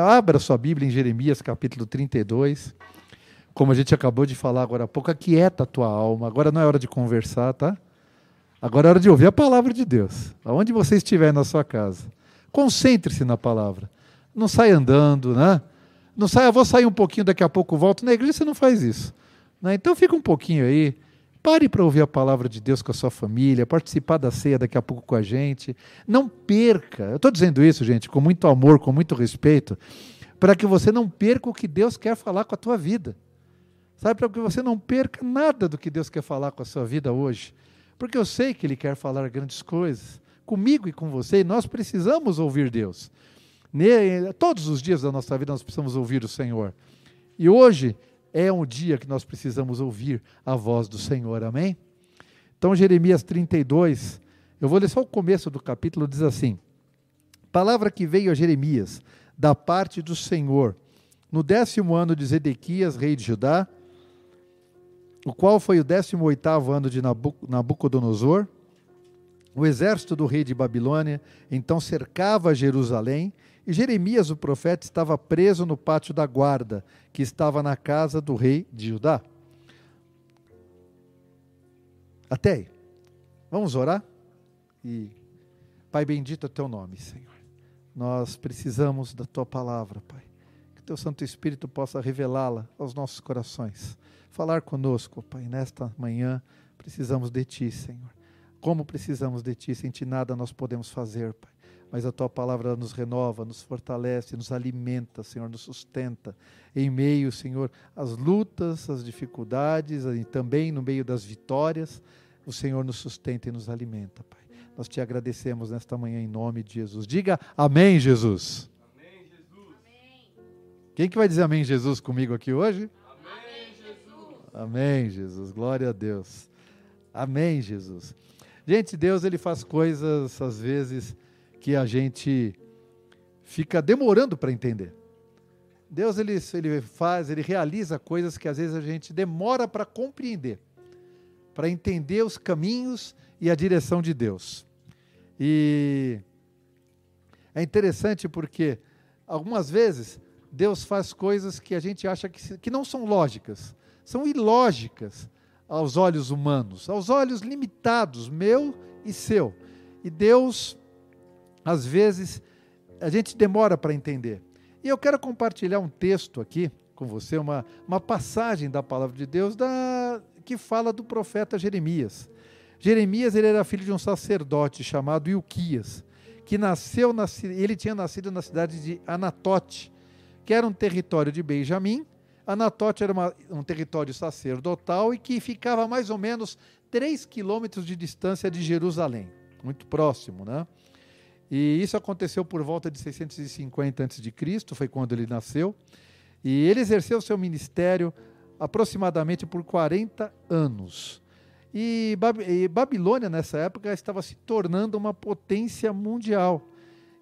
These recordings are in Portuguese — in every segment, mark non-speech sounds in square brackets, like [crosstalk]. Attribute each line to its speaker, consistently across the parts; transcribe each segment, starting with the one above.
Speaker 1: Abra sua Bíblia em Jeremias capítulo 32. Como a gente acabou de falar agora há pouco, aquieta a tua alma. Agora não é hora de conversar, tá? Agora é hora de ouvir a palavra de Deus. Aonde você estiver na sua casa. Concentre-se na palavra. Não saia andando, né? Não saia, vou sair um pouquinho, daqui a pouco volto. Na igreja você não faz isso. Né? Então fica um pouquinho aí. Pare para ouvir a palavra de Deus com a sua família, participar da ceia daqui a pouco com a gente. Não perca, eu estou dizendo isso, gente, com muito amor, com muito respeito, para que você não perca o que Deus quer falar com a tua vida. Sabe, para que você não perca nada do que Deus quer falar com a sua vida hoje. Porque eu sei que Ele quer falar grandes coisas comigo e com você, e nós precisamos ouvir Deus. Todos os dias da nossa vida nós precisamos ouvir o Senhor. E hoje é um dia que nós precisamos ouvir a voz do Senhor, amém? Então, Jeremias 32, eu vou ler só o começo do capítulo, diz assim: Palavra que veio a Jeremias, da parte do Senhor, no décimo ano de Zedequias, rei de Judá, o qual foi o décimo oitavo ano de Nabucodonosor, o exército do rei de Babilônia então cercava Jerusalém e Jeremias, o profeta, estava preso no pátio da guarda, que estava na casa do rei de Judá. Até aí. Vamos orar? E, Pai bendito é teu nome, Senhor. Nós precisamos da tua palavra, Pai. Que teu Santo Espírito possa revelá-la aos nossos corações. Falar conosco, Pai, nesta manhã. Precisamos de ti, Senhor. Como precisamos de ti, sem ti nada nós podemos fazer, Pai mas a tua palavra nos renova, nos fortalece, nos alimenta, Senhor, nos sustenta. Em meio, Senhor, às lutas, às dificuldades e também no meio das vitórias, o Senhor nos sustenta e nos alimenta, Pai. Nós te agradecemos nesta manhã em nome de Jesus. Diga amém, Jesus. Amém, Jesus. Quem que vai dizer amém, Jesus, comigo aqui hoje? Amém, Jesus. Amém, Jesus. Glória a Deus. Amém, Jesus. Gente, Deus ele faz coisas às vezes que a gente fica demorando para entender. Deus ele, ele faz, ele realiza coisas que às vezes a gente demora para compreender, para entender os caminhos e a direção de Deus. E é interessante porque algumas vezes Deus faz coisas que a gente acha que, que não são lógicas, são ilógicas aos olhos humanos, aos olhos limitados, meu e seu. E Deus às vezes a gente demora para entender. E eu quero compartilhar um texto aqui com você, uma, uma passagem da palavra de Deus da, que fala do profeta Jeremias. Jeremias ele era filho de um sacerdote chamado Ilquias, que nasceu, na, ele tinha nascido na cidade de Anatote, que era um território de Benjamim. Anatote era uma, um território sacerdotal e que ficava mais ou menos 3 quilômetros de distância de Jerusalém, muito próximo, né? E isso aconteceu por volta de 650 a.C., foi quando ele nasceu. E ele exerceu seu ministério aproximadamente por 40 anos. E Babilônia, nessa época, estava se tornando uma potência mundial.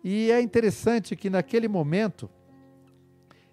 Speaker 1: E é interessante que, naquele momento,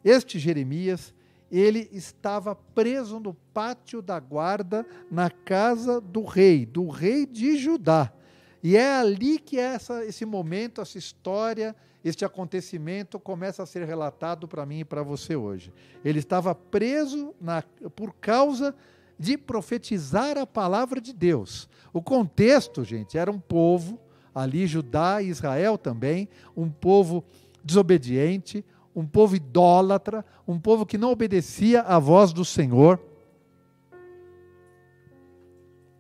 Speaker 1: este Jeremias, ele estava preso no pátio da guarda na casa do rei, do rei de Judá. E é ali que essa, esse momento, essa história, este acontecimento começa a ser relatado para mim e para você hoje. Ele estava preso na, por causa de profetizar a palavra de Deus. O contexto, gente, era um povo, ali Judá e Israel também, um povo desobediente, um povo idólatra, um povo que não obedecia à voz do Senhor,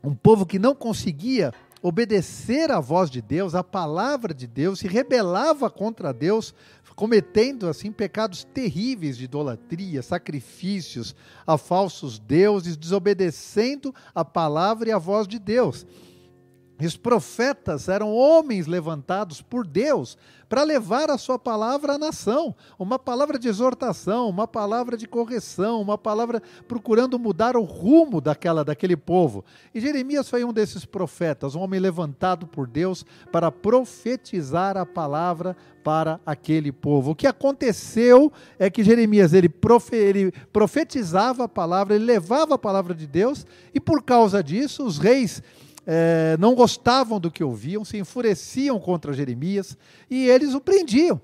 Speaker 1: um povo que não conseguia obedecer à voz de Deus, à palavra de Deus, se rebelava contra Deus, cometendo assim pecados terríveis de idolatria, sacrifícios a falsos deuses, desobedecendo a palavra e a voz de Deus. Os profetas eram homens levantados por Deus para levar a sua palavra à nação, uma palavra de exortação, uma palavra de correção, uma palavra procurando mudar o rumo daquela daquele povo. E Jeremias foi um desses profetas, um homem levantado por Deus para profetizar a palavra para aquele povo. O que aconteceu é que Jeremias ele, profe, ele profetizava a palavra, ele levava a palavra de Deus, e por causa disso os reis é, não gostavam do que ouviam, se enfureciam contra Jeremias e eles o prendiam.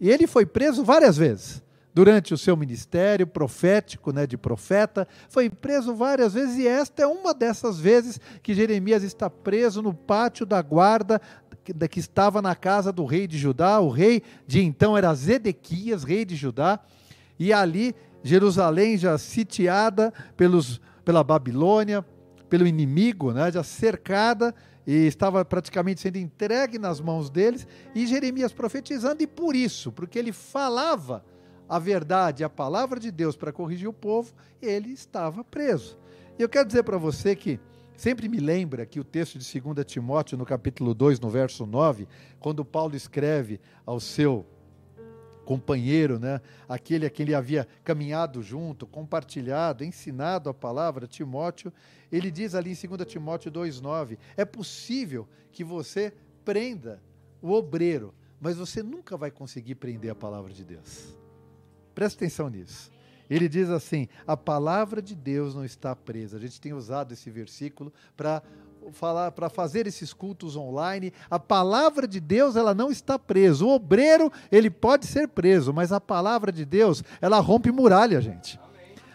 Speaker 1: E ele foi preso várias vezes durante o seu ministério profético, né, de profeta, foi preso várias vezes e esta é uma dessas vezes que Jeremias está preso no pátio da guarda que estava na casa do rei de Judá. O rei de então era Zedequias, rei de Judá, e ali Jerusalém já sitiada pelos, pela Babilônia, pelo inimigo, né, já cercada e estava praticamente sendo entregue nas mãos deles, e Jeremias profetizando, e por isso, porque ele falava a verdade, a palavra de Deus para corrigir o povo, ele estava preso. E eu quero dizer para você que sempre me lembra que o texto de 2 Timóteo, no capítulo 2, no verso 9, quando Paulo escreve ao seu companheiro, né, aquele a quem ele havia caminhado junto, compartilhado, ensinado a palavra, Timóteo, ele diz ali em 2 Timóteo 2,9: é possível que você prenda o obreiro, mas você nunca vai conseguir prender a palavra de Deus. Presta atenção nisso. Ele diz assim: a palavra de Deus não está presa. A gente tem usado esse versículo para falar para fazer esses cultos online. A palavra de Deus ela não está presa. O obreiro ele pode ser preso, mas a palavra de Deus ela rompe muralha, gente.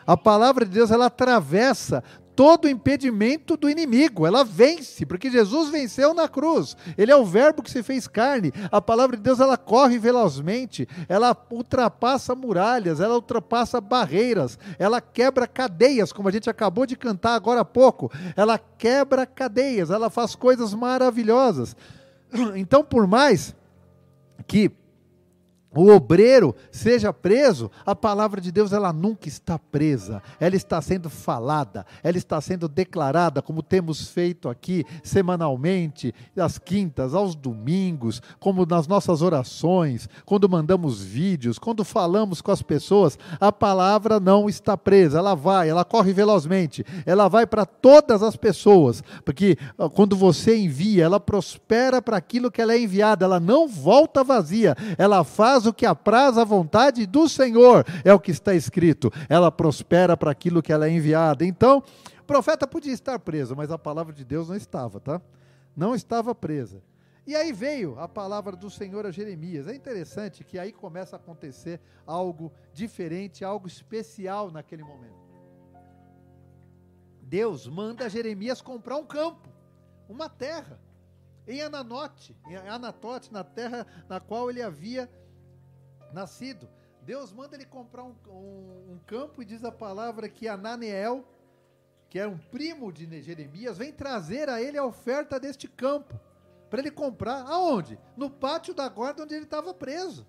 Speaker 1: A palavra de Deus ela atravessa todo impedimento do inimigo. Ela vence, porque Jesus venceu na cruz. Ele é o verbo que se fez carne. A palavra de Deus ela corre velozmente, ela ultrapassa muralhas, ela ultrapassa barreiras, ela quebra cadeias, como a gente acabou de cantar agora há pouco. Ela quebra cadeias, ela faz coisas maravilhosas. [clears throat] Então, por mais que o obreiro seja preso, a palavra de Deus ela nunca está presa, ela está sendo falada, ela está sendo declarada, como temos feito aqui semanalmente, às quintas, aos domingos, como nas nossas orações, quando mandamos vídeos, quando falamos com as pessoas, a palavra não está presa, ela vai, ela corre velozmente, ela vai para todas as pessoas, porque ah, quando você envia, ela prospera para aquilo que ela é enviada, ela não volta vazia, ela faz faz o que apraz a vontade do Senhor, é o que está escrito. Ela prospera para aquilo que ela é enviada. Então, o profeta podia estar preso, mas a palavra de Deus não estava, tá? Não estava presa. E aí veio a palavra do Senhor a Jeremias. É interessante que aí começa a acontecer algo diferente, algo especial naquele momento. Deus manda Jeremias comprar um campo, uma terra, em Ananote, em Anatote, na terra na qual ele havia nascido. Deus manda ele comprar um, um, um campo e diz a palavra que Ananiel, que era um primo de Jeremias, vem trazer a ele a oferta deste campo. Para ele comprar. Aonde? No pátio da guarda onde ele estava preso.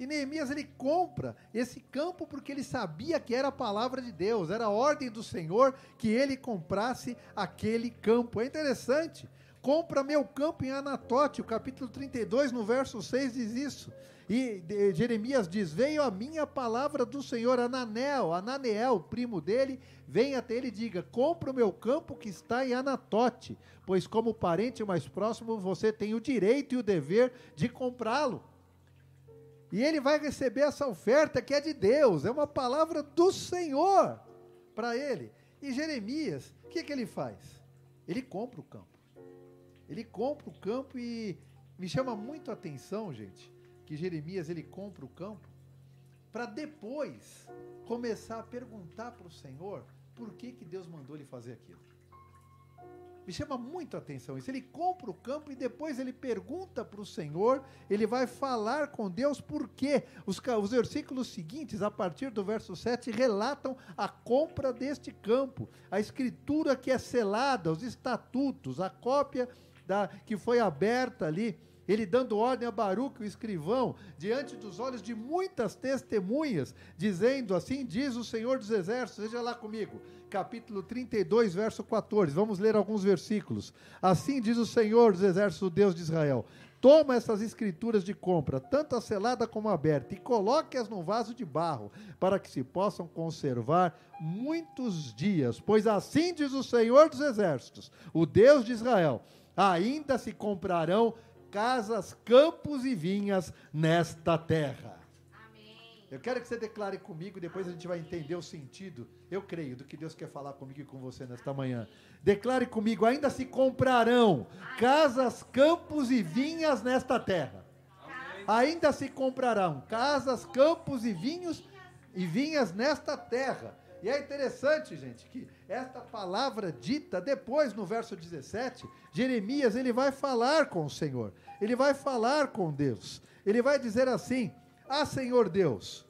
Speaker 1: E Neemias ele compra esse campo porque ele sabia que era a palavra de Deus, era a ordem do Senhor que ele comprasse aquele campo. É interessante. Compra meu campo em Anatote, o capítulo 32, no verso 6 diz isso. E Jeremias diz: Veio a minha palavra do Senhor, Ananel, Ananeel, primo dele, vem até ele e diga: Compra o meu campo que está em Anatote, pois como parente mais próximo você tem o direito e o dever de comprá-lo. E ele vai receber essa oferta que é de Deus, é uma palavra do Senhor para ele. E Jeremias, o que, que ele faz? Ele compra o campo. Ele compra o campo e me chama muito a atenção, gente, que Jeremias ele compra o campo para depois começar a perguntar para o Senhor por que, que Deus mandou ele fazer aquilo. Me chama muito a atenção isso. Ele compra o campo e depois ele pergunta para o Senhor, ele vai falar com Deus por quê. Os, os versículos seguintes, a partir do verso 7, relatam a compra deste campo, a escritura que é selada, os estatutos, a cópia da, que foi aberta ali ele dando ordem a Baruque, o escrivão, diante dos olhos de muitas testemunhas, dizendo assim: diz o Senhor dos Exércitos, veja lá comigo, capítulo 32, verso 14. Vamos ler alguns versículos. Assim diz o Senhor dos Exércitos, o Deus de Israel: Toma essas escrituras de compra, tanto a selada como a aberta, e coloque-as num vaso de barro, para que se possam conservar muitos dias. Pois assim diz o Senhor dos Exércitos, o Deus de Israel: ainda se comprarão casas, campos e vinhas nesta terra. Amém. Eu quero que você declare comigo, depois a gente vai entender o sentido, eu creio, do que Deus quer falar comigo e com você nesta manhã. Declare comigo: ainda se comprarão casas, campos e vinhas nesta terra. ainda se comprarão casas, campos e vinhos e vinhas nesta terra. E é interessante, gente, que esta palavra dita depois no verso 17, Jeremias, ele vai falar com o Senhor. Ele vai falar com Deus. Ele vai dizer assim: "Ah, Senhor Deus,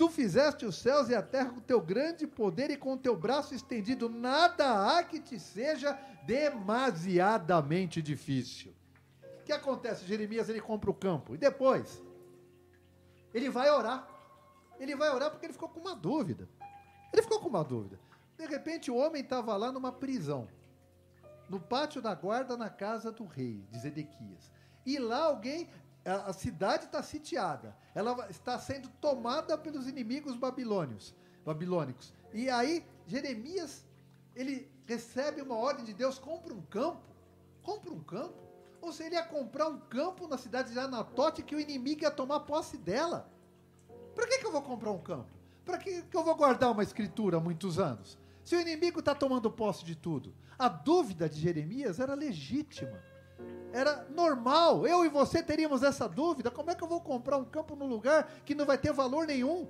Speaker 1: Tu fizeste os céus e a terra com teu grande poder e com teu braço estendido, nada há que te seja demasiadamente difícil. O que acontece? Jeremias ele compra o campo e depois ele vai orar. Ele vai orar porque ele ficou com uma dúvida. Ele ficou com uma dúvida. De repente o homem estava lá numa prisão, no pátio da guarda na casa do rei de Zedequias. E lá alguém a cidade está sitiada, ela está sendo tomada pelos inimigos babilônios, babilônicos. E aí Jeremias ele recebe uma ordem de Deus, compra um campo, compra um campo. Ou seja, ele ia comprar um campo na cidade de Anatote que o inimigo ia tomar posse dela. Para que, que eu vou comprar um campo? Para que, que eu vou guardar uma escritura há muitos anos? Se o inimigo está tomando posse de tudo. A dúvida de Jeremias era legítima era normal. Eu e você teríamos essa dúvida: como é que eu vou comprar um campo num lugar que não vai ter valor nenhum?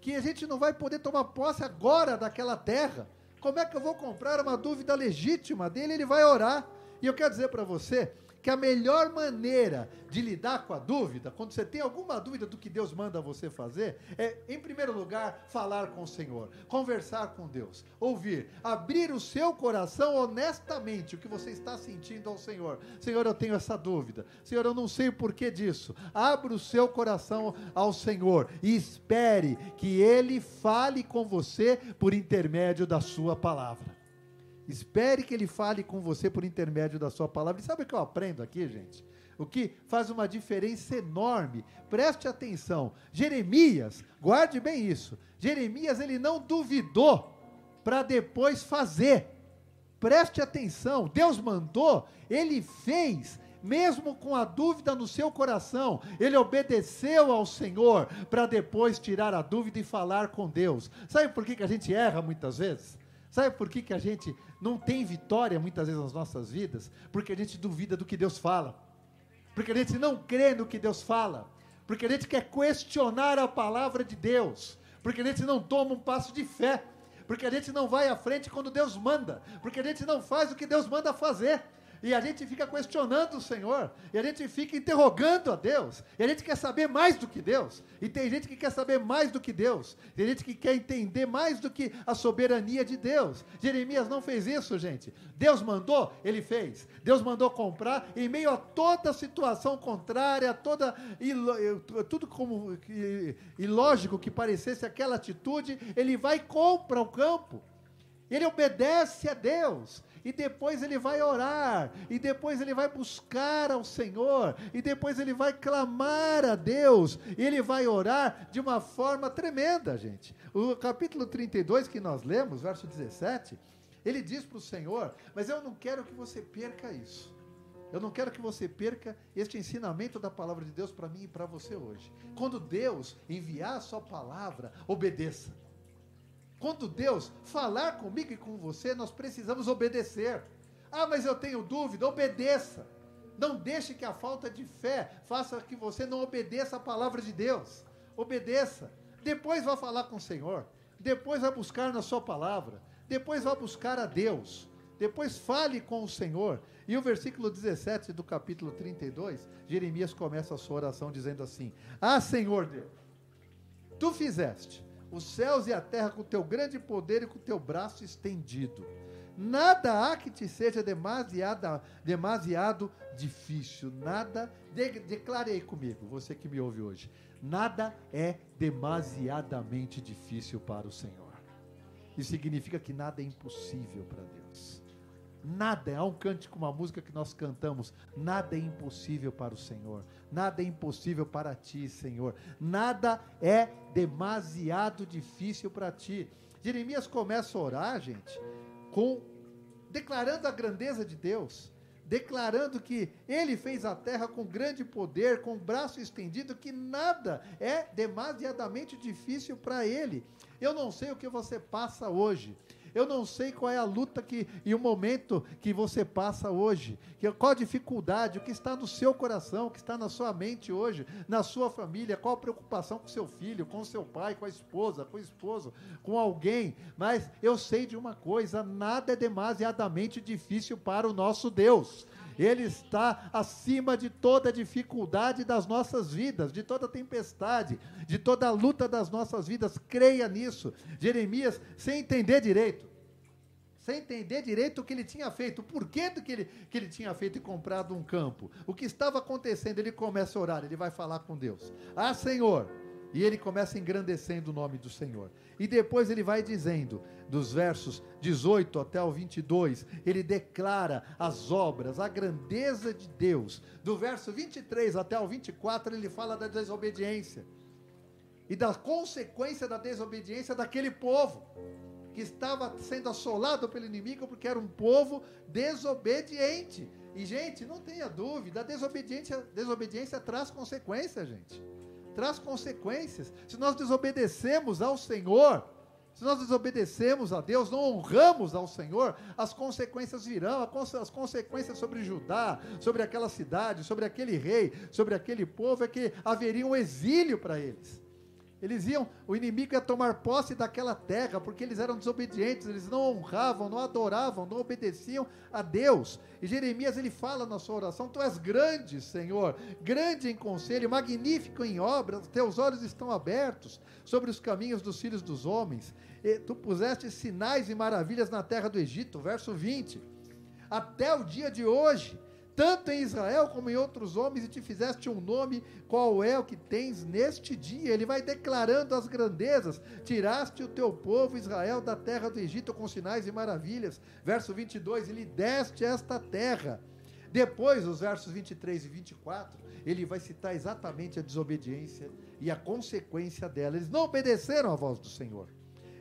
Speaker 1: Que a gente não vai poder tomar posse agora daquela terra? Como é que eu vou comprar? Uma dúvida legítima dele, ele vai orar. E eu quero dizer para você que a melhor maneira de lidar com a dúvida, quando você tem alguma dúvida do que Deus manda você fazer, é, em primeiro lugar, falar com o Senhor, conversar com Deus, ouvir, abrir o seu coração honestamente, o que você está sentindo ao Senhor. Senhor, eu tenho essa dúvida. Senhor, eu não sei o porquê disso. Abra o seu coração ao Senhor e espere que Ele fale com você por intermédio da sua palavra. Espere que ele fale com você por intermédio da sua palavra. E sabe o que eu aprendo aqui, gente? O que faz uma diferença enorme. Preste atenção. Jeremias, guarde bem isso. Jeremias, ele não duvidou para depois fazer. Preste atenção. Deus mandou, ele fez mesmo com a dúvida no seu coração, ele obedeceu ao Senhor para depois tirar a dúvida e falar com Deus. Sabe por que, que a gente erra muitas vezes? Sabe por que, que a gente não tem vitória muitas vezes nas nossas vidas? Porque a gente duvida do que Deus fala. Porque a gente não crê no que Deus fala. Porque a gente quer questionar a palavra de Deus. Porque a gente não toma um passo de fé. Porque a gente não vai à frente quando Deus manda. Porque a gente não faz o que Deus manda fazer. E a gente fica questionando o Senhor, e a gente fica interrogando a Deus, e a gente quer saber mais do que Deus. E tem gente que quer saber mais do que Deus, tem gente que quer entender mais do que a soberania de Deus. Jeremias não fez isso, gente. Deus mandou, ele fez. Deus mandou comprar em meio a toda situação contrária, toda tudo como ilógico que parecesse aquela atitude, ele vai e compra o campo. Ele obedece a Deus e depois ele vai orar, e depois ele vai buscar ao Senhor, e depois ele vai clamar a Deus, e ele vai orar de uma forma tremenda, gente. O capítulo 32 que nós lemos, verso 17, ele diz para o Senhor: Mas eu não quero que você perca isso. Eu não quero que você perca este ensinamento da palavra de Deus para mim e para você hoje. Quando Deus enviar a sua palavra, obedeça. Quando Deus falar comigo e com você, nós precisamos obedecer. Ah, mas eu tenho dúvida, obedeça. Não deixe que a falta de fé faça que você não obedeça a palavra de Deus. Obedeça. Depois vá falar com o Senhor. Depois vai buscar na sua palavra. Depois vá buscar a Deus. Depois fale com o Senhor. E o versículo 17 do capítulo 32, Jeremias começa a sua oração dizendo assim: Ah, Senhor Deus, tu fizeste os céus e a terra com teu grande poder e com teu braço estendido. Nada há que te seja demasiado, demasiado difícil. Nada, de, declare aí comigo, você que me ouve hoje. Nada é demasiadamente difícil para o Senhor. Isso significa que nada é impossível para Deus. Nada, há um cântico, uma música que nós cantamos, nada é impossível para o Senhor, nada é impossível para ti, Senhor, nada é demasiado difícil para ti. Jeremias começa a orar, gente, com declarando a grandeza de Deus, declarando que ele fez a terra com grande poder, com o braço estendido, que nada é demasiadamente difícil para ele. Eu não sei o que você passa hoje, Eu não sei qual é a luta que, e o momento que você passa hoje. Qual a dificuldade, o que está no seu coração, o que está na sua mente hoje, na sua família, qual a preocupação com seu filho, com seu pai, com a esposa, com o esposo, com alguém. Mas eu sei de uma coisa: nada é demasiadamente difícil para o nosso Deus. Ele está acima de toda dificuldade das nossas vidas, de toda tempestade, de toda luta das nossas vidas. Creia nisso. Jeremias, sem entender direito, sem entender direito o que ele tinha feito, o porquê do que ele, que ele tinha feito e comprado um campo. O que estava acontecendo, ele começa a orar, ele vai falar com Deus. Ah, Senhor, e ele começa engrandecendo o nome do Senhor. E depois ele vai dizendo, dos versos 18 até o 22, ele declara as obras, a grandeza de Deus. Do verso 23 até o 24, ele fala da desobediência e da consequência da desobediência daquele povo que estava sendo assolado pelo inimigo porque era um povo desobediente. E, gente, não tenha dúvida, a desobediência, desobediência traz consequências, gente traz consequências. Se nós desobedecemos ao Senhor, se nós desobedecemos a Deus, não honramos ao Senhor, as consequências virão, as consequências sobre Judá, sobre aquela cidade, sobre aquele rei, sobre aquele povo, é que haveria um exílio para eles. Eles iam, o inimigo ia tomar posse daquela terra, porque eles eram desobedientes, eles não honravam, não adoravam, não obedeciam a Deus. E Jeremias ele fala na sua oração: Tu és grande, Senhor, grande em conselho, magnífico em obras, teus olhos estão abertos sobre os caminhos dos filhos dos homens. E tu puseste sinais e maravilhas na terra do Egito, verso 20. Até o dia de hoje, tanto em Israel como em outros homens, e te fizeste um nome, qual é o que tens neste dia? Ele vai declarando as grandezas. Tiraste o teu povo Israel da terra do Egito com sinais e maravilhas. Verso 22, ele deste esta terra. Depois, os versos 23 e 24, ele vai citar exatamente a desobediência e a consequência dela. Eles não obedeceram à voz do Senhor.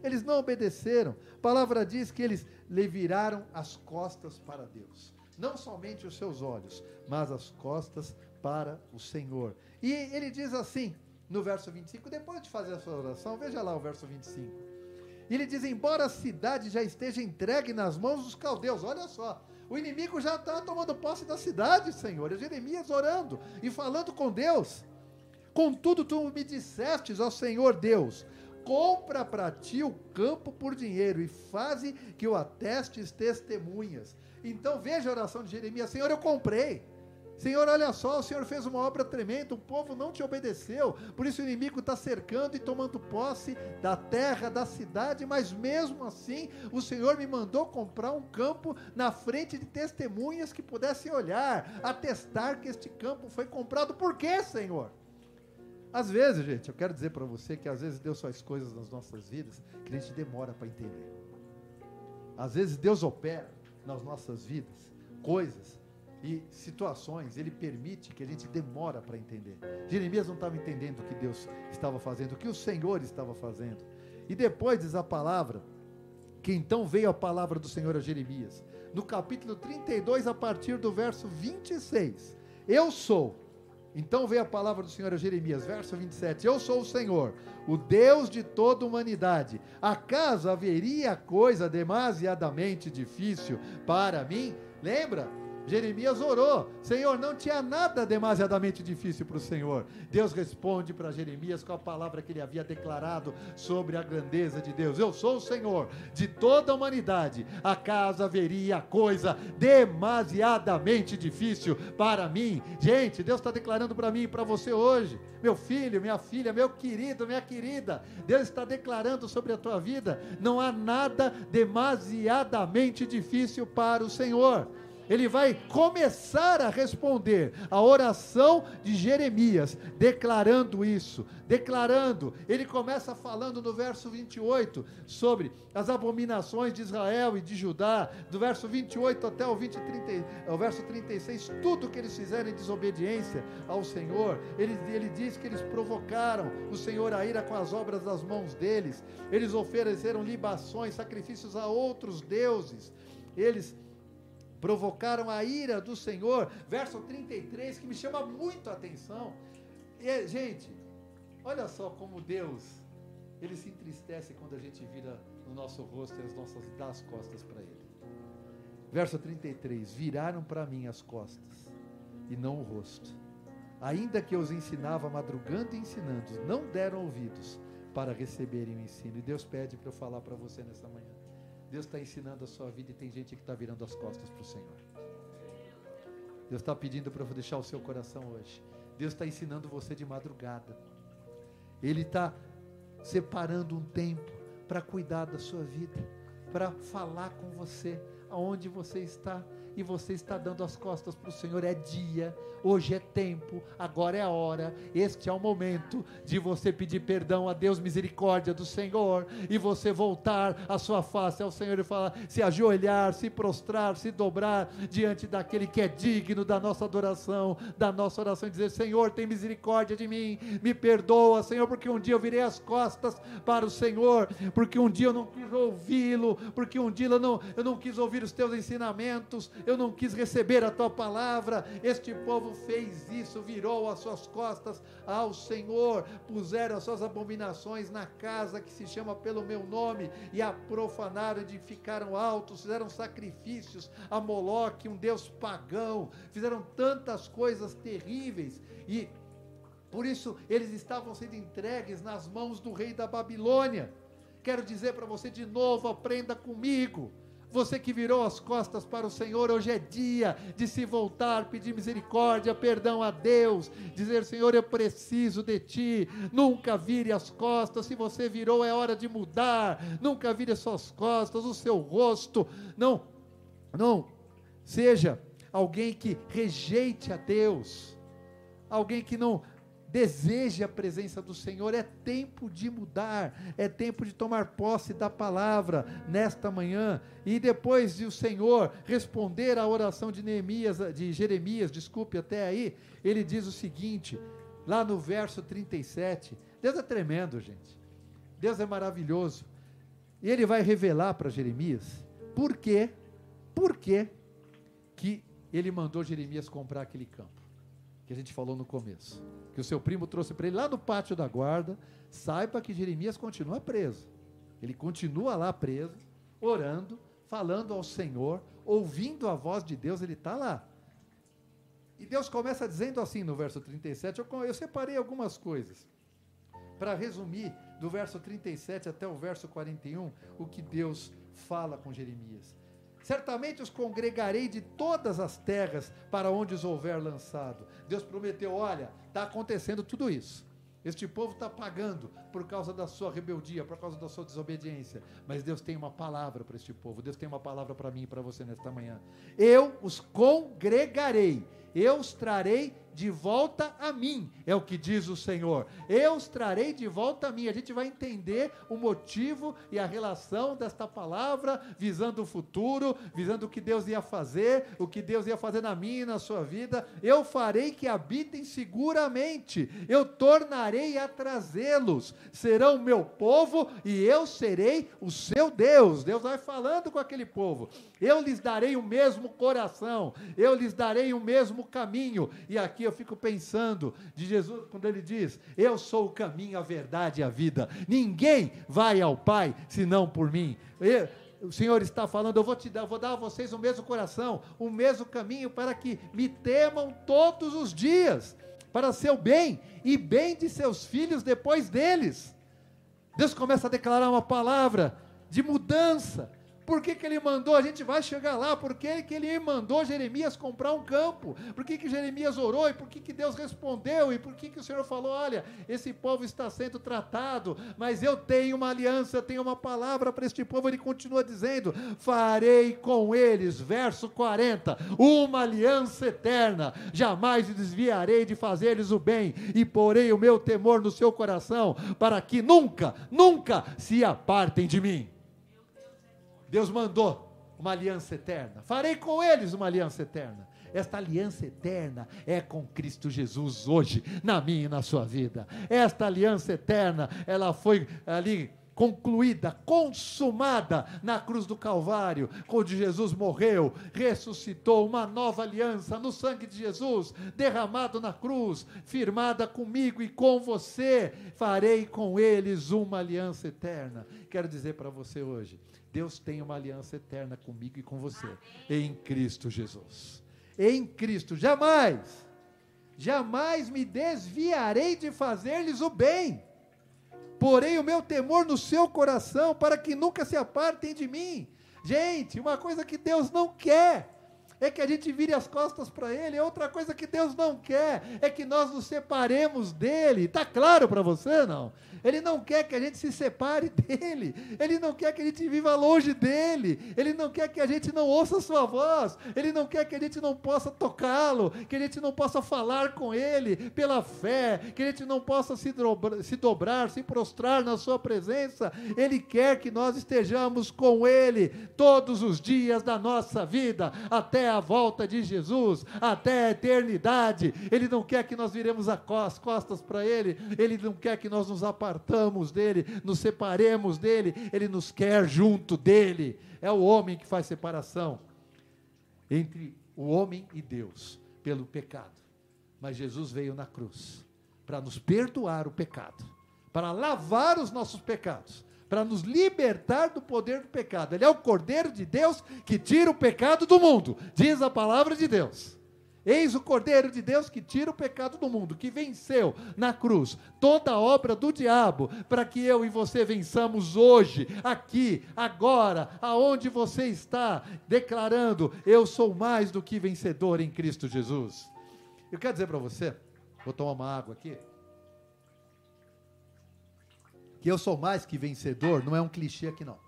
Speaker 1: Eles não obedeceram. A palavra diz que eles lhe viraram as costas para Deus não somente os seus olhos, mas as costas para o Senhor. E ele diz assim, no verso 25, depois de fazer a sua oração, veja lá o verso 25. Ele diz: Embora a cidade já esteja entregue nas mãos dos caldeus, olha só, o inimigo já está tomando posse da cidade, Senhor. É Jeremias orando e falando com Deus. Contudo, tu me dissestes, ó Senhor Deus, compra para ti o campo por dinheiro e faze que o atestes testemunhas. Então veja a oração de Jeremias: Senhor, eu comprei. Senhor, olha só, o Senhor fez uma obra tremenda, o povo não te obedeceu, por isso o inimigo está cercando e tomando posse da terra, da cidade, mas mesmo assim, o Senhor me mandou comprar um campo na frente de testemunhas que pudessem olhar, atestar que este campo foi comprado. Por quê, Senhor? Às vezes, gente, eu quero dizer para você que às vezes Deus faz coisas nas nossas vidas que a gente demora para entender. Às vezes Deus opera nas nossas vidas, coisas e situações, ele permite que a gente demora para entender. Jeremias não estava entendendo o que Deus estava fazendo, o que o Senhor estava fazendo. E depois diz a palavra, que então veio a palavra do Senhor a Jeremias, no capítulo 32, a partir do verso 26. Eu sou então veio a palavra do Senhor a Jeremias, verso 27. Eu sou o Senhor, o Deus de toda humanidade. Acaso haveria coisa demasiadamente difícil para mim? Lembra? Jeremias orou, Senhor, não tinha nada demasiadamente difícil para o Senhor. Deus responde para Jeremias com a palavra que ele havia declarado sobre a grandeza de Deus: Eu sou o Senhor de toda a humanidade. Acaso haveria coisa demasiadamente difícil para mim? Gente, Deus está declarando para mim e para você hoje, meu filho, minha filha, meu querido, minha querida. Deus está declarando sobre a tua vida: não há nada demasiadamente difícil para o Senhor ele vai começar a responder a oração de Jeremias, declarando isso, declarando. Ele começa falando no verso 28 sobre as abominações de Israel e de Judá, do verso 28 até o, 20, 30, o verso 36, tudo que eles fizeram em desobediência ao Senhor. Ele, ele diz que eles provocaram o Senhor a ira com as obras das mãos deles, eles ofereceram libações, sacrifícios a outros deuses, eles provocaram a ira do Senhor. Verso 33, que me chama muito a atenção. E, gente, olha só como Deus Ele se entristece quando a gente vira no nosso rosto e as nossas dá as costas para ele. Verso 33: Viraram para mim as costas e não o rosto. Ainda que eu os ensinava madrugando e ensinando, não deram ouvidos para receberem o ensino. E Deus pede para eu falar para você nessa manhã. Deus está ensinando a sua vida e tem gente que está virando as costas para o Senhor. Deus está pedindo para deixar o seu coração hoje. Deus está ensinando você de madrugada. Ele está separando um tempo para cuidar da sua vida, para falar com você aonde você está e você está dando as costas para o Senhor. É dia, hoje é tempo, agora é a hora, este é o momento de você pedir perdão a Deus, misericórdia do Senhor, e você voltar a sua face ao Senhor e falar, se ajoelhar, se prostrar, se dobrar diante daquele que é digno da nossa adoração, da nossa oração, e dizer: Senhor, tem misericórdia de mim, me perdoa, Senhor, porque um dia eu virei as costas para o Senhor, porque um dia eu não quis ouvi-lo, porque um dia eu não, eu não quis ouvir os teus ensinamentos, eu não quis receber a tua palavra. Este povo fez isso, virou as suas costas ao Senhor, puseram as suas abominações na casa que se chama pelo meu nome e a profanaram, edificaram altos, fizeram sacrifícios a Moloque, um deus pagão, fizeram tantas coisas terríveis e por isso eles estavam sendo entregues nas mãos do rei da Babilônia. Quero dizer para você de novo, aprenda comigo. Você que virou as costas para o Senhor, hoje é dia de se voltar, pedir misericórdia, perdão a Deus, dizer: Senhor, eu preciso de Ti. Nunca vire as costas, se você virou, é hora de mudar. Nunca vire as suas costas, o seu rosto. Não, não seja alguém que rejeite a Deus, alguém que não deseje a presença do Senhor, é tempo de mudar, é tempo de tomar posse da palavra nesta manhã. E depois de o Senhor responder à oração de Neemias, de Jeremias, desculpe até aí, ele diz o seguinte, lá no verso 37. Deus é tremendo, gente. Deus é maravilhoso. E ele vai revelar para Jeremias por quê? Por quê que ele mandou Jeremias comprar aquele campo que a gente falou no começo que o seu primo trouxe para ele lá no pátio da guarda, saiba que Jeremias continua preso. Ele continua lá preso, orando, falando ao Senhor, ouvindo a voz de Deus, ele está lá. E Deus começa dizendo assim no verso 37, eu, eu separei algumas coisas. Para resumir, do verso 37 até o verso 41, o que Deus fala com Jeremias. Certamente os congregarei de todas as terras para onde os houver lançado. Deus prometeu: olha, está acontecendo tudo isso. Este povo está pagando por causa da sua rebeldia, por causa da sua desobediência. Mas Deus tem uma palavra para este povo. Deus tem uma palavra para mim e para você nesta manhã. Eu os congregarei, eu os trarei de volta a mim, é o que diz o Senhor. Eu os trarei de volta a mim. A gente vai entender o motivo e a relação desta palavra, visando o futuro, visando o que Deus ia fazer, o que Deus ia fazer na minha e na sua vida. Eu farei que habitem seguramente, eu tornarei a trazê-los, serão meu povo e eu serei o seu Deus. Deus vai falando com aquele povo. Eu lhes darei o mesmo coração, eu lhes darei o mesmo caminho. E aqui aqui eu fico pensando de Jesus quando ele diz: Eu sou o caminho, a verdade e a vida. Ninguém vai ao Pai senão por mim. O Senhor está falando, eu vou te dar, vou dar a vocês o mesmo coração, o mesmo caminho para que me temam todos os dias, para seu bem e bem de seus filhos depois deles. Deus começa a declarar uma palavra de mudança, por que, que ele mandou? A gente vai chegar lá. Por que, que ele mandou Jeremias comprar um campo? Por que, que Jeremias orou? E por que, que Deus respondeu? E por que, que o Senhor falou: olha, esse povo está sendo tratado, mas eu tenho uma aliança, tenho uma palavra para este povo. Ele continua dizendo: farei com eles, verso 40, uma aliança eterna. Jamais desviarei de fazer-lhes o bem e porei o meu temor no seu coração, para que nunca, nunca se apartem de mim. Deus mandou uma aliança eterna. Farei com eles uma aliança eterna. Esta aliança eterna é com Cristo Jesus hoje, na minha e na sua vida. Esta aliança eterna, ela foi ali concluída, consumada na cruz do Calvário, quando Jesus morreu, ressuscitou uma nova aliança no sangue de Jesus, derramado na cruz, firmada comigo e com você, farei com eles uma aliança eterna. Quero dizer para você hoje, Deus tem uma aliança eterna comigo e com você, em Cristo Jesus. Em Cristo, jamais, jamais me desviarei de fazer-lhes o bem. Porém, o meu temor no seu coração, para que nunca se apartem de mim. Gente, uma coisa que Deus não quer é que a gente vire as costas para Ele. É outra coisa que Deus não quer é que nós nos separemos dele. Está claro para você, não? Ele não quer que a gente se separe [laughs] dele. Ele não quer que a gente viva longe dele. Ele não quer que a gente não ouça a sua voz. Ele não quer que a gente não possa tocá-lo, que a gente não possa falar com ele pela fé, que a gente não possa se se, dobrar, se prostrar na sua presença. Ele quer que nós estejamos com ele todos os dias da nossa vida, até a volta de Jesus, até a eternidade. Ele não quer que nós viremos as costas para ele. Ele não quer que nós nos apartamos dele, nos separemos dele, ele nos quer junto dele. É o homem que faz separação entre o homem e Deus pelo pecado. Mas Jesus veio na cruz para nos perdoar o pecado, para lavar os nossos pecados, para nos libertar do poder do pecado. Ele é o Cordeiro de Deus que tira o pecado do mundo, diz a palavra de Deus. Eis o Cordeiro de Deus que tira o pecado do mundo, que venceu na cruz toda a obra do diabo, para que eu e você vençamos hoje, aqui, agora, aonde você está, declarando: Eu sou mais do que vencedor em Cristo Jesus. Eu quero dizer para você, vou tomar uma água aqui, que eu sou mais que vencedor, não é um clichê aqui não.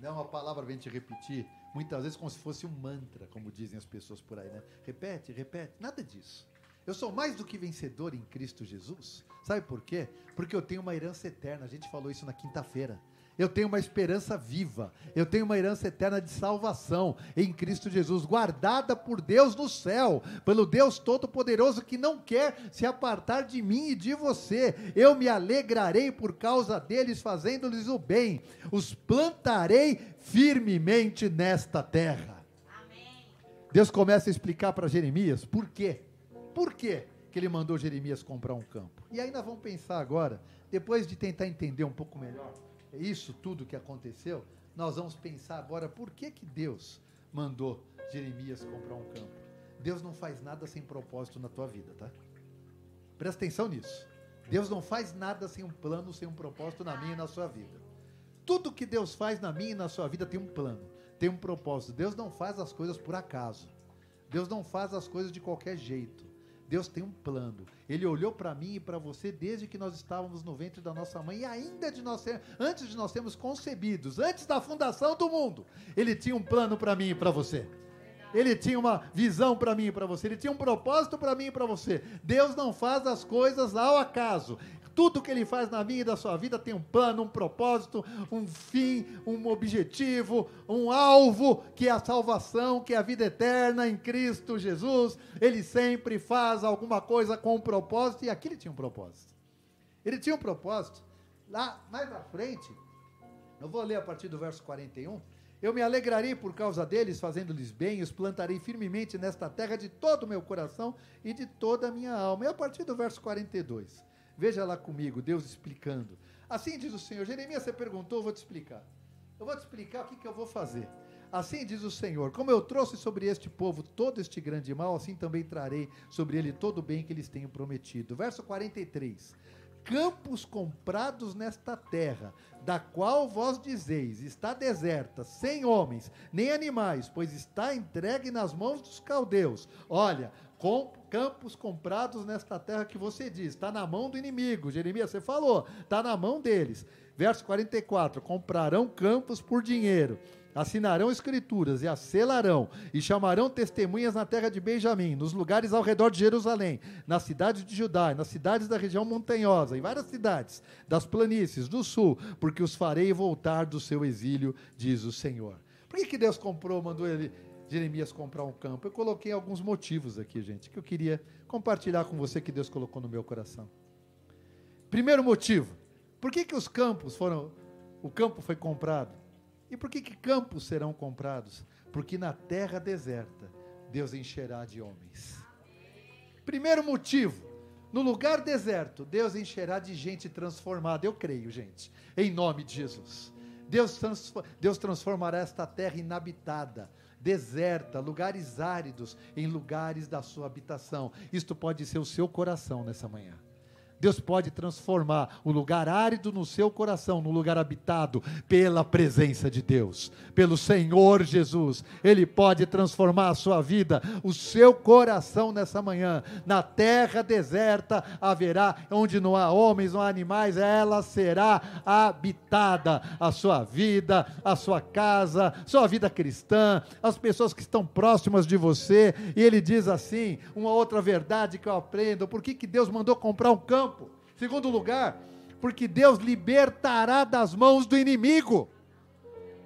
Speaker 1: Não é uma palavra para a gente repetir muitas vezes como se fosse um mantra, como dizem as pessoas por aí, né? Repete, repete, nada disso. Eu sou mais do que vencedor em Cristo Jesus. Sabe por quê? Porque eu tenho uma herança eterna. A gente falou isso na quinta-feira. Eu tenho uma esperança viva. Eu tenho uma herança eterna de salvação em Cristo Jesus, guardada por Deus no céu, pelo Deus Todo-Poderoso que não quer se apartar de mim e de você. Eu me alegrarei por causa deles, fazendo-lhes o bem. Os plantarei firmemente nesta terra. Amém. Deus começa a explicar para Jeremias por quê. Por quê que ele mandou Jeremias comprar um campo? E aí nós vamos pensar agora, depois de tentar entender um pouco melhor isso tudo que aconteceu, nós vamos pensar agora por que, que Deus mandou Jeremias comprar um campo. Deus não faz nada sem propósito na tua vida, tá? Presta atenção nisso. Deus não faz nada sem um plano, sem um propósito na minha e na sua vida. Tudo que Deus faz na minha e na sua vida tem um plano, tem um propósito. Deus não faz as coisas por acaso. Deus não faz as coisas de qualquer jeito. Deus tem um plano. Ele olhou para mim e para você desde que nós estávamos no ventre da nossa mãe e ainda de nós ser, antes de nós sermos concebidos, antes da fundação do mundo. Ele tinha um plano para mim e para você. Ele tinha uma visão para mim e para você, ele tinha um propósito para mim e para você. Deus não faz as coisas ao acaso. Tudo que ele faz na minha e da sua vida tem um plano, um propósito, um fim, um objetivo, um alvo, que é a salvação, que é a vida eterna em Cristo Jesus. Ele sempre faz alguma coisa com um propósito, e aqui ele tinha um propósito. Ele tinha um propósito. Lá, mais à frente, eu vou ler a partir do verso 41. Eu me alegrarei por causa deles, fazendo-lhes bem, os plantarei firmemente nesta terra de todo o meu coração e de toda a minha alma. E a partir do verso 42. Veja lá comigo, Deus explicando. Assim diz o Senhor. Jeremias, você perguntou, eu vou te explicar. Eu vou te explicar o que, que eu vou fazer. Assim diz o Senhor: Como eu trouxe sobre este povo todo este grande mal, assim também trarei sobre ele todo o bem que eles tenho prometido. Verso 43 campos comprados nesta terra, da qual vós dizeis, está deserta, sem homens, nem animais, pois está entregue nas mãos dos caldeus. Olha, com, campos comprados nesta terra que você diz, está na mão do inimigo. Jeremias, você falou, está na mão deles. Verso 44: comprarão campos por dinheiro assinarão escrituras e as e chamarão testemunhas na terra de Benjamim, nos lugares ao redor de Jerusalém, na cidade de Judá, nas cidades da região montanhosa, em várias cidades, das planícies, do sul, porque os farei voltar do seu exílio, diz o Senhor. Por que, que Deus comprou, mandou ele, Jeremias comprar um campo? Eu coloquei alguns motivos aqui, gente, que eu queria compartilhar com você que Deus colocou no meu coração. Primeiro motivo, Por que, que os campos foram, o campo foi comprado? E por que, que campos serão comprados? Porque na terra deserta, Deus encherá de homens. Primeiro motivo, no lugar deserto, Deus encherá de gente transformada. Eu creio, gente, em nome de Jesus. Deus, transformará esta terra inabitada, deserta, lugares áridos, em lugares da sua habitação. Isto pode ser o seu coração nessa manhã. Deus pode transformar o lugar árido no seu coração, num lugar habitado pela presença de Deus, pelo Senhor Jesus. Ele pode transformar a sua vida, o seu coração nessa manhã. Na terra deserta haverá, onde não há homens, não há animais, ela será habitada. A sua vida, a sua casa, sua vida cristã, as pessoas que estão próximas de você. E ele diz assim: uma outra verdade que eu aprendo: por que, que Deus mandou comprar um campo? Segundo lugar, porque Deus libertará das mãos do inimigo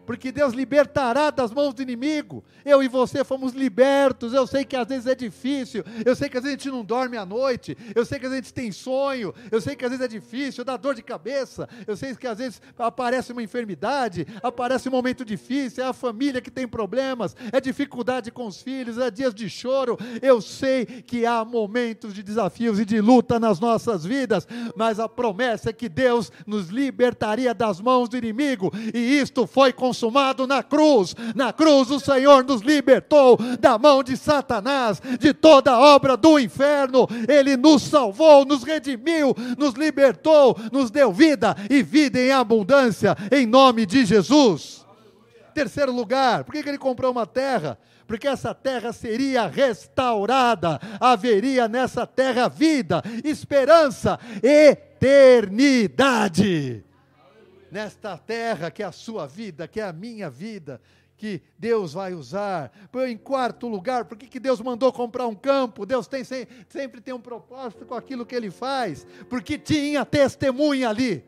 Speaker 1: porque Deus libertará das mãos do inimigo. Eu e você fomos libertos. Eu sei que às vezes é difícil, eu sei que às vezes a gente não dorme à noite, eu sei que às vezes a gente tem sonho, eu sei que às vezes é difícil, dá dor de cabeça, eu sei que às vezes aparece uma enfermidade, aparece um momento difícil, é a família que tem problemas, é dificuldade com os filhos, é dias de choro. Eu sei que há momentos de desafios e de luta nas nossas vidas, mas a promessa é que Deus nos libertaria das mãos do inimigo, e isto foi com consumado na cruz. Na cruz o Senhor nos libertou da mão de Satanás, de toda obra do inferno. Ele nos salvou, nos redimiu, nos libertou, nos deu vida e vida em abundância, em nome de Jesus. Terceiro lugar, por que, que ele comprou uma terra? porque essa terra seria restaurada, haveria nessa terra vida, esperança, eternidade nesta terra que é a sua vida, que é a minha vida, que Deus vai usar. Em quarto lugar, por que, que Deus mandou comprar um campo? Deus tem, sempre tem um propósito com aquilo que ele faz, porque tinha testemunha ali.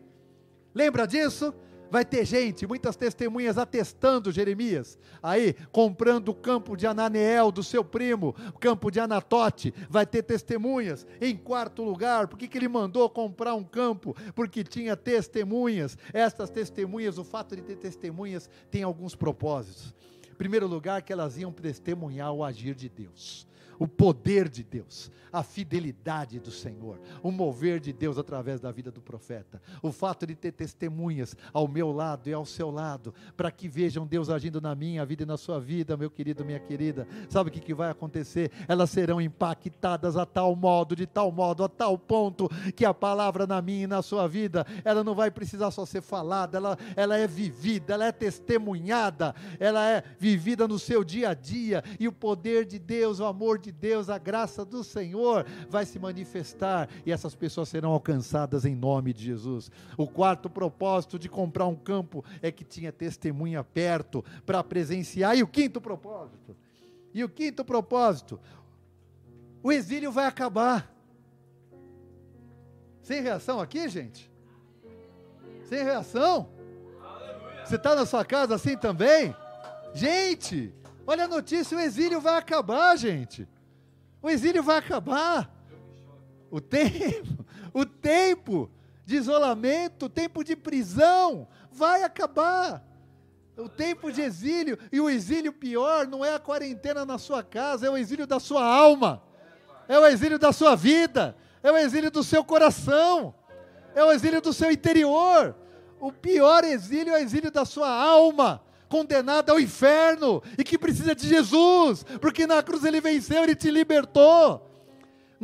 Speaker 1: Lembra disso? Vai ter gente, muitas testemunhas atestando Jeremias. Aí, comprando o campo de Ananeel do seu primo, o campo de Anatote, vai ter testemunhas. Em quarto lugar, por que, que ele mandou comprar um campo? Porque tinha testemunhas. Estas testemunhas, o fato de ter testemunhas, tem alguns propósitos. Em primeiro lugar, que elas iam testemunhar o agir de Deus o poder de Deus, a fidelidade do Senhor, o mover de Deus através da vida do profeta, o fato de ter testemunhas ao meu lado e ao seu lado, para que vejam Deus agindo na minha vida e na sua vida, meu querido, minha querida. Sabe o que, que vai acontecer? Elas serão impactadas a tal modo, de tal modo, a tal ponto, que a palavra na minha e na sua vida, ela não vai precisar só ser falada, ela, ela é vivida, ela é testemunhada, ela é vivida no seu dia a dia, e o poder de Deus, o amor de Deus, a graça do Senhor vai se manifestar e essas pessoas serão alcançadas em nome de Jesus. O quarto propósito de comprar um campo é que tinha testemunha perto para presenciar. E o quinto propósito? E o quinto propósito? O exílio vai acabar. Sem reação aqui, gente? Sem reação? Você está na sua casa assim também? Gente, olha a notícia: o exílio vai acabar, gente. O exílio vai acabar. O tempo, o tempo de isolamento, o tempo de prisão vai acabar. O tempo de exílio, e o exílio pior não é a quarentena na sua casa, é o exílio da sua alma, é o exílio da sua vida, é o exílio do seu coração, é o exílio do seu interior. O pior exílio é o exílio da sua alma, condenada ao inferno e que precisa de Jesus, porque na cruz ele venceu, ele te libertou.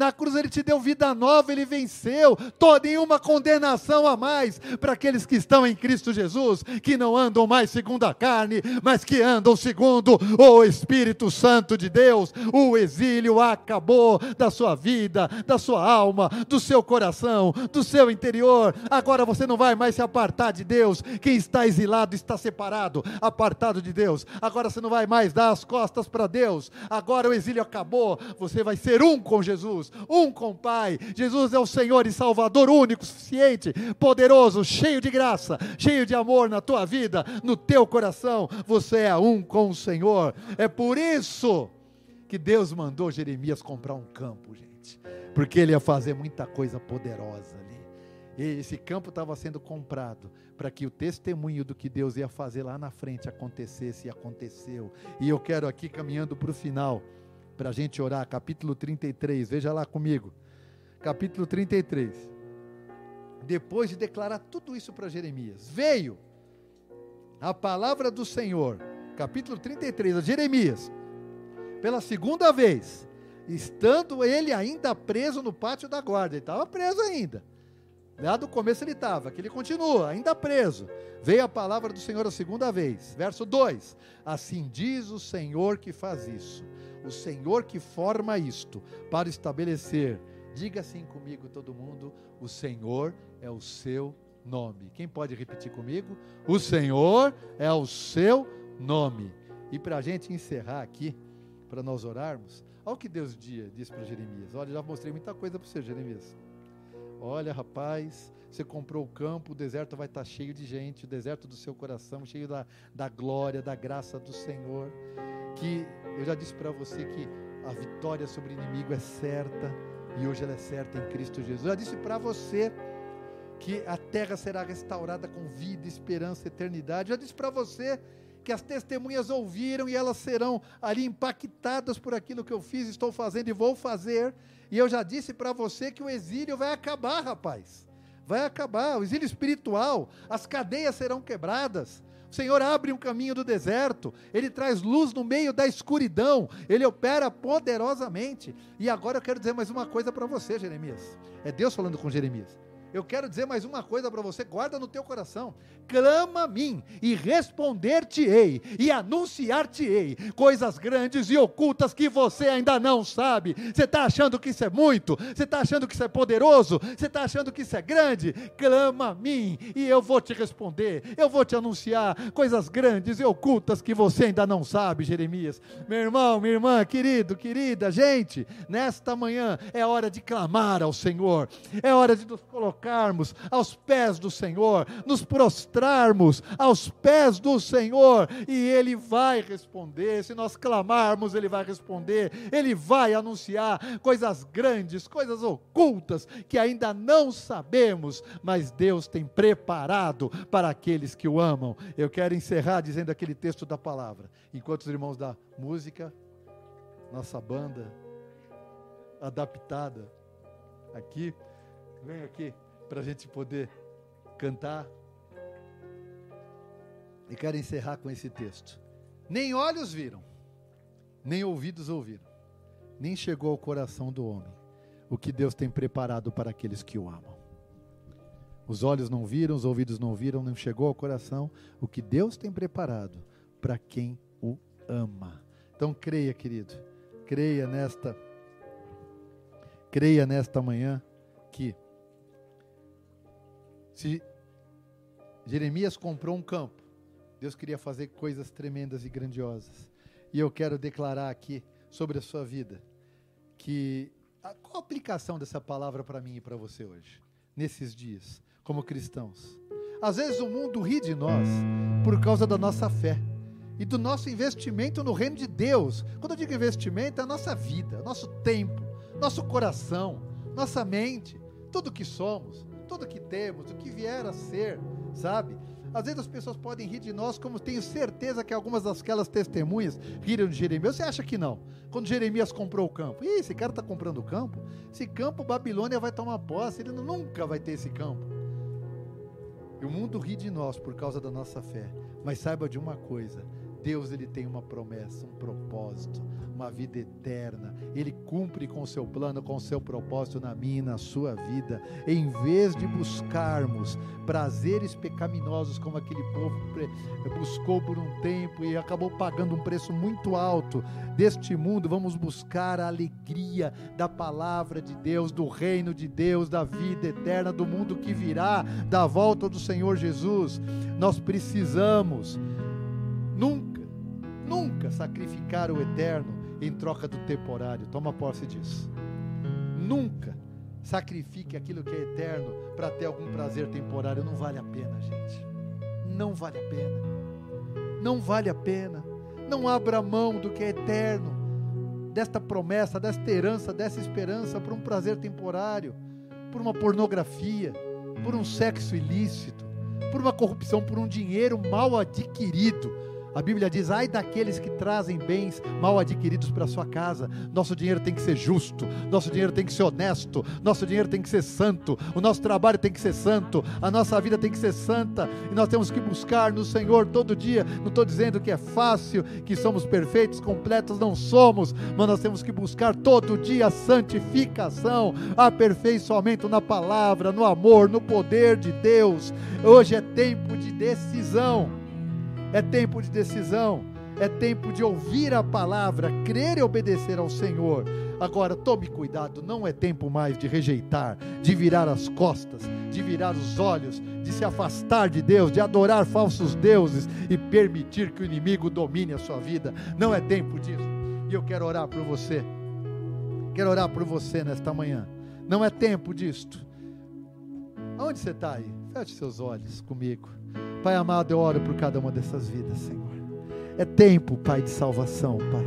Speaker 1: Na cruz ele te deu vida nova, ele venceu toda nenhuma condenação a mais para aqueles que estão em Cristo Jesus, que não andam mais segundo a carne, mas que andam segundo o Espírito Santo de Deus. O exílio acabou da sua vida, da sua alma, do seu coração, do seu interior. Agora você não vai mais se apartar de Deus. Quem está exilado está separado, apartado de Deus. Agora você não vai mais dar as costas para Deus. Agora o exílio acabou. Você vai ser um com Jesus um com o Pai. Jesus é o Senhor e Salvador único, suficiente, poderoso, cheio de graça, cheio de amor na tua vida, no teu coração. Você é um com o Senhor. É por isso que Deus mandou Jeremias comprar um campo, gente, porque ele ia fazer muita coisa poderosa ali. esse campo estava sendo comprado para que o testemunho do que Deus ia fazer lá na frente acontecesse e aconteceu. E eu quero aqui, caminhando para o final, para a gente orar, capítulo 33, veja lá comigo. Capítulo 33. Depois de declarar tudo isso para Jeremias, veio a palavra do Senhor, capítulo 33, a Jeremias, pela segunda vez, estando ele ainda preso no pátio da guarda, ele estava preso ainda. Lá do começo ele estava, que ele continua, ainda preso. Veio a palavra do Senhor a segunda vez. Verso 2: Assim diz o Senhor que faz isso, o Senhor que forma isto, para estabelecer. Diga assim comigo, todo mundo: o Senhor é o seu nome. Quem pode repetir comigo? O Senhor é o seu nome. E para a gente encerrar aqui, para nós orarmos, olha o que Deus disse para Jeremias. Olha, já mostrei muita coisa para você, Jeremias. Olha, rapaz, você comprou o campo, o deserto vai estar cheio de gente, o deserto do seu coração, cheio da, da glória, da graça do Senhor. Que eu já disse para você que a vitória sobre o inimigo é certa e hoje ela é certa em Cristo Jesus. Eu já disse para você que a terra será restaurada com vida, esperança, eternidade. Eu já disse para você que as testemunhas ouviram e elas serão ali impactadas por aquilo que eu fiz, estou fazendo e vou fazer. E eu já disse para você que o exílio vai acabar, rapaz. Vai acabar. O exílio espiritual, as cadeias serão quebradas. O Senhor abre um caminho do deserto, Ele traz luz no meio da escuridão, Ele opera poderosamente. E agora eu quero dizer mais uma coisa para você, Jeremias. É Deus falando com Jeremias. Eu quero dizer mais uma coisa para você, guarda no teu coração. Clama a mim e responder-te-ei e anunciar-te-ei coisas grandes e ocultas que você ainda não sabe. Você está achando que isso é muito? Você está achando que isso é poderoso? Você está achando que isso é grande? Clama a mim e eu vou te responder. Eu vou te anunciar coisas grandes e ocultas que você ainda não sabe, Jeremias. Meu irmão, minha irmã, querido, querida, gente, nesta manhã é hora de clamar ao Senhor. É hora de nos colocar colocarmos aos pés do Senhor, nos prostrarmos aos pés do Senhor, e Ele vai responder. Se nós clamarmos, Ele vai responder, Ele vai anunciar coisas grandes, coisas ocultas que ainda não sabemos, mas Deus tem preparado para aqueles que o amam. Eu quero encerrar dizendo aquele texto da palavra, enquanto os irmãos da música, nossa banda adaptada aqui, vem aqui para a gente poder cantar. E quero encerrar com esse texto. Nem olhos viram, nem ouvidos ouviram, nem chegou ao coração do homem o que Deus tem preparado para aqueles que o amam. Os olhos não viram, os ouvidos não viram, não chegou ao coração o que Deus tem preparado para quem o ama. Então creia, querido, creia nesta creia nesta manhã que se Jeremias comprou um campo, Deus queria fazer coisas tremendas e grandiosas. E eu quero declarar aqui sobre a sua vida que a, qual a aplicação dessa palavra para mim e para você hoje, nesses dias, como cristãos? Às vezes o mundo ri de nós por causa da nossa fé e do nosso investimento no reino de Deus. Quando eu digo investimento, é a nossa vida, nosso tempo, nosso coração, nossa mente, tudo que somos tudo que temos, o que vier a ser, sabe? Às vezes as pessoas podem rir de nós, como tenho certeza que algumas daquelas testemunhas riram de Jeremias. Você acha que não? Quando Jeremias comprou o campo, Ih, esse cara está comprando o campo? Esse campo, Babilônia vai tomar posse, ele nunca vai ter esse campo. E o mundo ri de nós por causa da nossa fé. Mas saiba de uma coisa: Deus ele tem uma promessa, um propósito, uma vida eterna. Ele cumpre com o seu plano, com o seu propósito na minha e na sua vida. Em vez de buscarmos prazeres pecaminosos como aquele povo buscou por um tempo e acabou pagando um preço muito alto deste mundo, vamos buscar a alegria da palavra de Deus, do reino de Deus, da vida eterna, do mundo que virá, da volta do Senhor Jesus. Nós precisamos nunca, nunca sacrificar o eterno em troca do temporário. Toma posse disso. Nunca sacrifique aquilo que é eterno para ter algum prazer temporário. Não vale a pena, gente. Não vale a pena. Não vale a pena. Não abra mão do que é eterno, desta promessa, desta herança, dessa esperança por um prazer temporário, por uma pornografia, por um sexo ilícito, por uma corrupção, por um dinheiro mal adquirido. A Bíblia diz: ai daqueles que trazem bens mal adquiridos para sua casa. Nosso dinheiro tem que ser justo, nosso dinheiro tem que ser honesto, nosso dinheiro tem que ser santo, o nosso trabalho tem que ser santo, a nossa vida tem que ser santa, e nós temos que buscar no Senhor todo dia. Não estou dizendo que é fácil, que somos perfeitos, completos, não somos, mas nós temos que buscar todo dia a santificação, aperfeiçoamento na palavra, no amor, no poder de Deus. Hoje é tempo de decisão é tempo de decisão, é tempo de ouvir a palavra, crer e obedecer ao Senhor. Agora, tome cuidado, não é tempo mais de rejeitar, de virar as costas, de virar os olhos, de se afastar de Deus, de adorar falsos deuses e permitir que o inimigo domine a sua vida. Não é tempo disso. E eu quero orar por você. Quero orar por você nesta manhã. Não é tempo disto. Aonde você está aí? Feche seus olhos comigo. Pai amado, eu oro por cada uma dessas vidas, Senhor. É tempo, Pai, de salvação, Pai.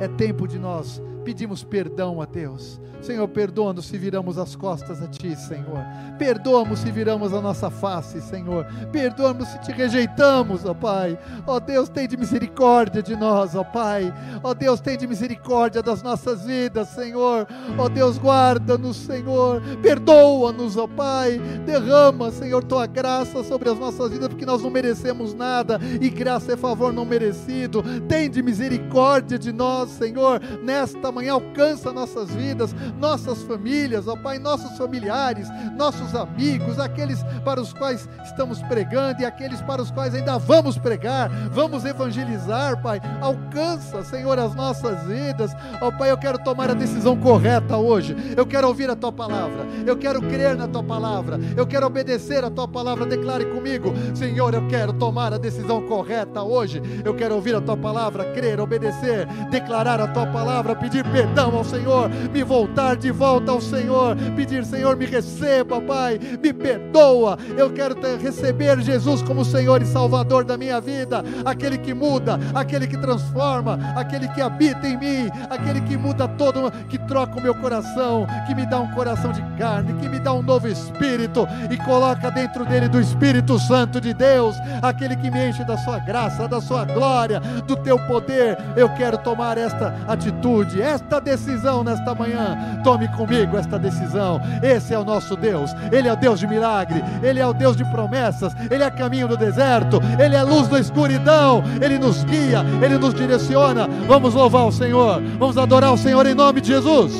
Speaker 1: É tempo de nós pedimos perdão a Deus. Senhor, perdoa-nos se viramos as costas a Ti, Senhor. Perdoa-nos se viramos a nossa face, Senhor. Perdoa-nos se te rejeitamos, ó Pai. Ó Deus, tem de misericórdia de nós, ó Pai. Ó Deus, tem de misericórdia das nossas vidas, Senhor. Ó Deus, guarda-nos, Senhor. Perdoa-nos, ó Pai. Derrama, Senhor, Tua graça sobre as nossas vidas, porque nós não merecemos nada e graça é favor não merecido. Tem de misericórdia de nós, Senhor, nesta alcança nossas vidas, nossas famílias, ó Pai, nossos familiares, nossos amigos, aqueles para os quais estamos pregando e aqueles para os quais ainda vamos pregar, vamos evangelizar, Pai. Alcança, Senhor, as nossas vidas. Ó Pai, eu quero tomar a decisão correta hoje. Eu quero ouvir a tua palavra. Eu quero crer na tua palavra. Eu quero obedecer a tua palavra. Declare comigo, Senhor, eu quero tomar a decisão correta hoje. Eu quero ouvir a tua palavra, crer, obedecer, declarar a tua palavra, pedir perdão ao Senhor, me voltar de volta ao Senhor, pedir, Senhor, me receba, Pai, me perdoa. Eu quero ter, receber Jesus como Senhor e Salvador da minha vida, aquele que muda, aquele que transforma, aquele que habita em mim, aquele que muda todo, que troca o meu coração, que me dá um coração de carne, que me dá um novo espírito e coloca dentro dele do Espírito Santo de Deus, aquele que me enche da sua graça, da sua glória, do teu poder. Eu quero tomar esta atitude, esta decisão nesta manhã. Tome comigo esta decisão. Esse é o nosso Deus. Ele é o Deus de milagre. Ele é o Deus de promessas. Ele é caminho do deserto. Ele é luz da escuridão. Ele nos guia. Ele nos direciona. Vamos louvar o Senhor. Vamos adorar o Senhor em nome de Jesus.